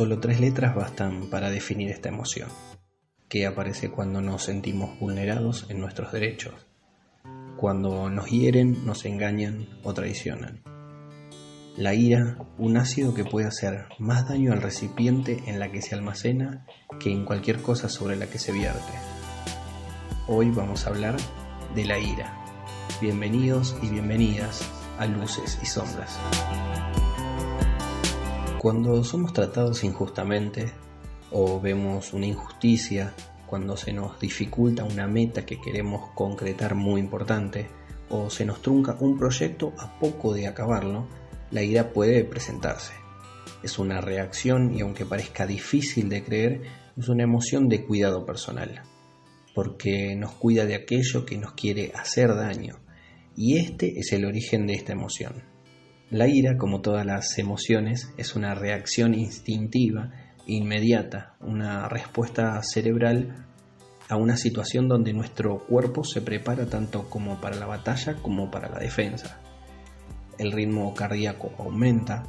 Solo tres letras bastan para definir esta emoción, que aparece cuando nos sentimos vulnerados en nuestros derechos, cuando nos hieren, nos engañan o traicionan. La ira, un ácido que puede hacer más daño al recipiente en la que se almacena que en cualquier cosa sobre la que se vierte. Hoy vamos a hablar de la ira. Bienvenidos y bienvenidas a Luces y Sombras. Cuando somos tratados injustamente o vemos una injusticia, cuando se nos dificulta una meta que queremos concretar muy importante o se nos trunca un proyecto a poco de acabarlo, la ira puede presentarse. Es una reacción y aunque parezca difícil de creer, es una emoción de cuidado personal, porque nos cuida de aquello que nos quiere hacer daño, y este es el origen de esta emoción. La ira, como todas las emociones, es una reacción instintiva, inmediata, una respuesta cerebral a una situación donde nuestro cuerpo se prepara tanto como para la batalla como para la defensa. El ritmo cardíaco aumenta,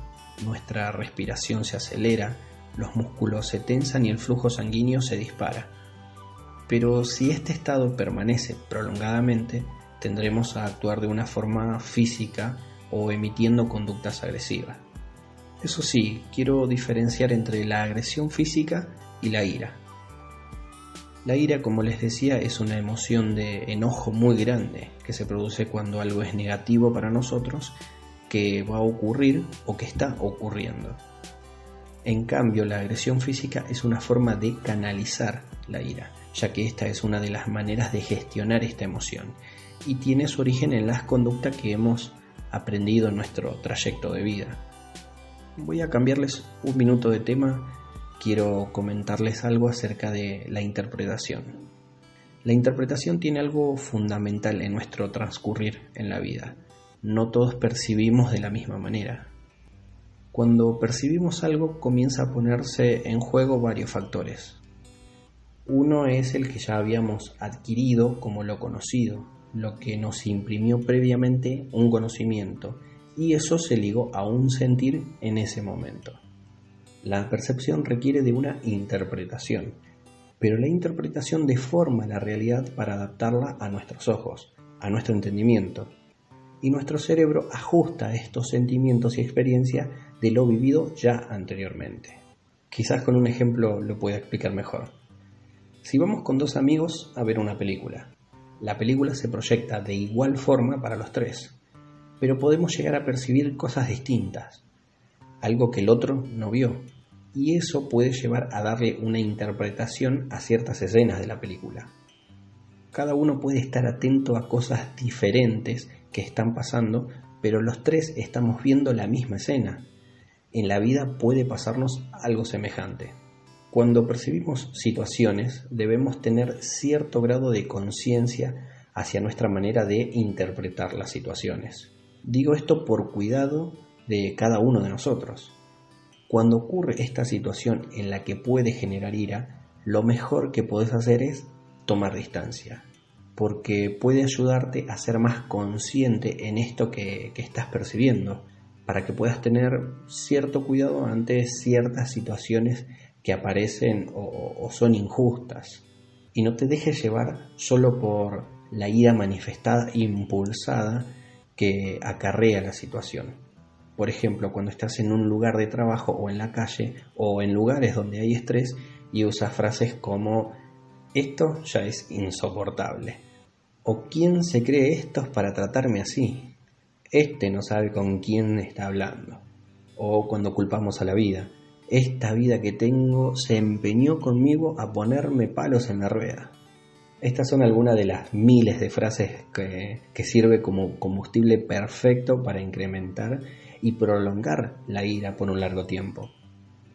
nuestra respiración se acelera, los músculos se tensan y el flujo sanguíneo se dispara. Pero si este estado permanece prolongadamente, tendremos a actuar de una forma física o emitiendo conductas agresivas. Eso sí, quiero diferenciar entre la agresión física y la ira. La ira, como les decía, es una emoción de enojo muy grande que se produce cuando algo es negativo para nosotros, que va a ocurrir o que está ocurriendo. En cambio, la agresión física es una forma de canalizar la ira, ya que esta es una de las maneras de gestionar esta emoción y tiene su origen en las conductas que hemos aprendido en nuestro trayecto de vida. Voy a cambiarles un minuto de tema, quiero comentarles algo acerca de la interpretación. La interpretación tiene algo fundamental en nuestro transcurrir en la vida. No todos percibimos de la misma manera. Cuando percibimos algo comienza a ponerse en juego varios factores. Uno es el que ya habíamos adquirido como lo conocido, lo que nos imprimió previamente un conocimiento y eso se ligó a un sentir en ese momento. La percepción requiere de una interpretación, pero la interpretación deforma la realidad para adaptarla a nuestros ojos, a nuestro entendimiento, y nuestro cerebro ajusta estos sentimientos y experiencias de lo vivido ya anteriormente. Quizás con un ejemplo lo pueda explicar mejor. Si vamos con dos amigos a ver una película, la película se proyecta de igual forma para los tres, pero podemos llegar a percibir cosas distintas, algo que el otro no vio, y eso puede llevar a darle una interpretación a ciertas escenas de la película. Cada uno puede estar atento a cosas diferentes que están pasando, pero los tres estamos viendo la misma escena. En la vida puede pasarnos algo semejante. Cuando percibimos situaciones debemos tener cierto grado de conciencia hacia nuestra manera de interpretar las situaciones. Digo esto por cuidado de cada uno de nosotros. Cuando ocurre esta situación en la que puede generar ira, lo mejor que puedes hacer es tomar distancia, porque puede ayudarte a ser más consciente en esto que, que estás percibiendo, para que puedas tener cierto cuidado ante ciertas situaciones que aparecen o, son injustas. Y no te dejes llevar solo por la ira manifestada, impulsada, que acarrea la situación. Por ejemplo, cuando estás en un lugar de trabajo o en la calle o en lugares donde hay estrés y usas frases como esto ya es insoportable. ¿O quién se cree esto para tratarme así? Este no sabe con quién está hablando. O cuando culpamos a la vida esta vida que tengo se empeñó conmigo a ponerme palos en la rueda. Estas son algunas de las miles de frases que, que sirve como combustible perfecto para incrementar y prolongar la ira por un largo tiempo.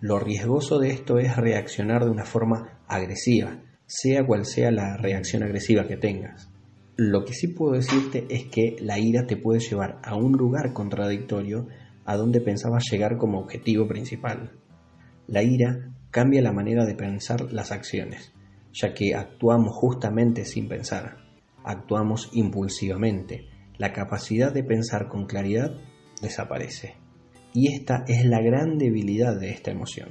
Lo riesgoso de esto es reaccionar de una forma agresiva, sea cual sea la reacción agresiva que tengas. Lo que sí puedo decirte es que la ira te puede llevar a un lugar contradictorio a donde pensabas llegar como objetivo principal. La ira cambia la manera de pensar las acciones, ya que actuamos justamente sin pensar, actuamos impulsivamente, la capacidad de pensar con claridad desaparece. Y esta es la gran debilidad de esta emoción.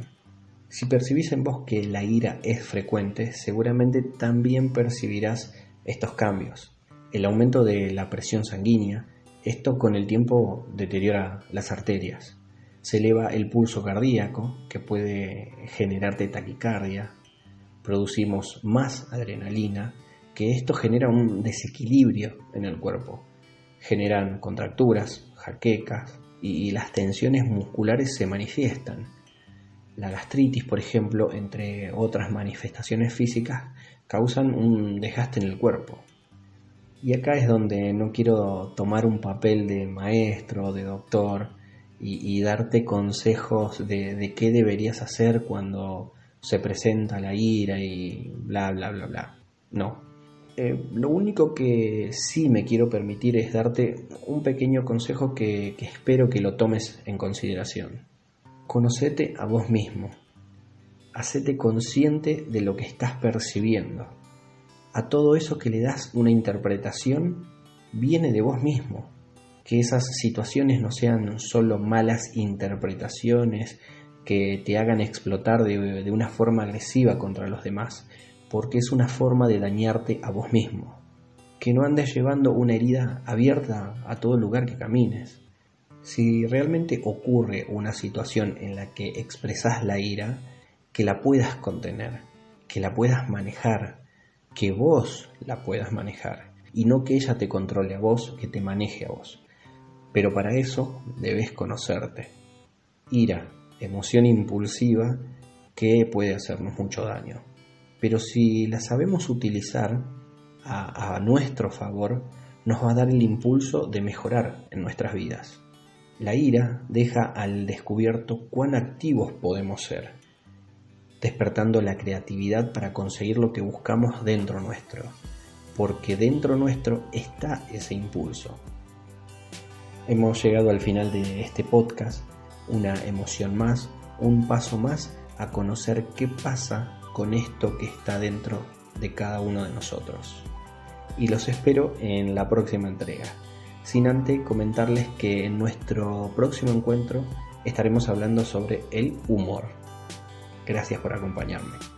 Si percibís en vos que la ira es frecuente, seguramente también percibirás estos cambios. El aumento de la presión sanguínea, esto con el tiempo deteriora las arterias. Se eleva el pulso cardíaco, que puede generarte taquicardia. Producimos más adrenalina, que esto genera un desequilibrio en el cuerpo. Generan contracturas, jaquecas y las tensiones musculares se manifiestan. La gastritis, por ejemplo, entre otras manifestaciones físicas, causan un desgaste en el cuerpo. Y acá es donde no quiero tomar un papel de maestro, de doctor, y, darte consejos de, de, qué deberías hacer cuando se presenta la ira y bla, bla, bla, bla. No. Eh, lo único que sí me quiero permitir es darte un pequeño consejo que, que espero que lo tomes en consideración. Conocete a vos mismo. Hacete consciente de lo que estás percibiendo a todo eso que le das una interpretación viene de vos mismo. Que esas situaciones no sean solo malas interpretaciones que te hagan explotar de, una forma agresiva contra los demás, porque es una forma de dañarte a vos mismo. Que no andes llevando una herida abierta a todo lugar que camines. Si realmente ocurre una situación en la que expresas la ira, que la puedas contener, que la puedas manejar, que vos la puedas manejar y no que ella te controle a vos, que te maneje a vos. Pero para eso debes conocerte. Ira, emoción impulsiva que puede hacernos mucho daño. Pero si la sabemos utilizar a, a nuestro favor, nos va a dar el impulso de mejorar en nuestras vidas. La ira deja al descubierto cuán activos podemos ser despertando la creatividad para conseguir lo que buscamos dentro nuestro, porque dentro nuestro está ese impulso. Hemos llegado al final de este podcast, una emoción más, un paso más a conocer qué pasa con esto que está dentro de cada uno de nosotros. Y los espero en la próxima entrega. Sin antes comentarles que en nuestro próximo encuentro estaremos hablando sobre el humor. Gracias por acompañarme.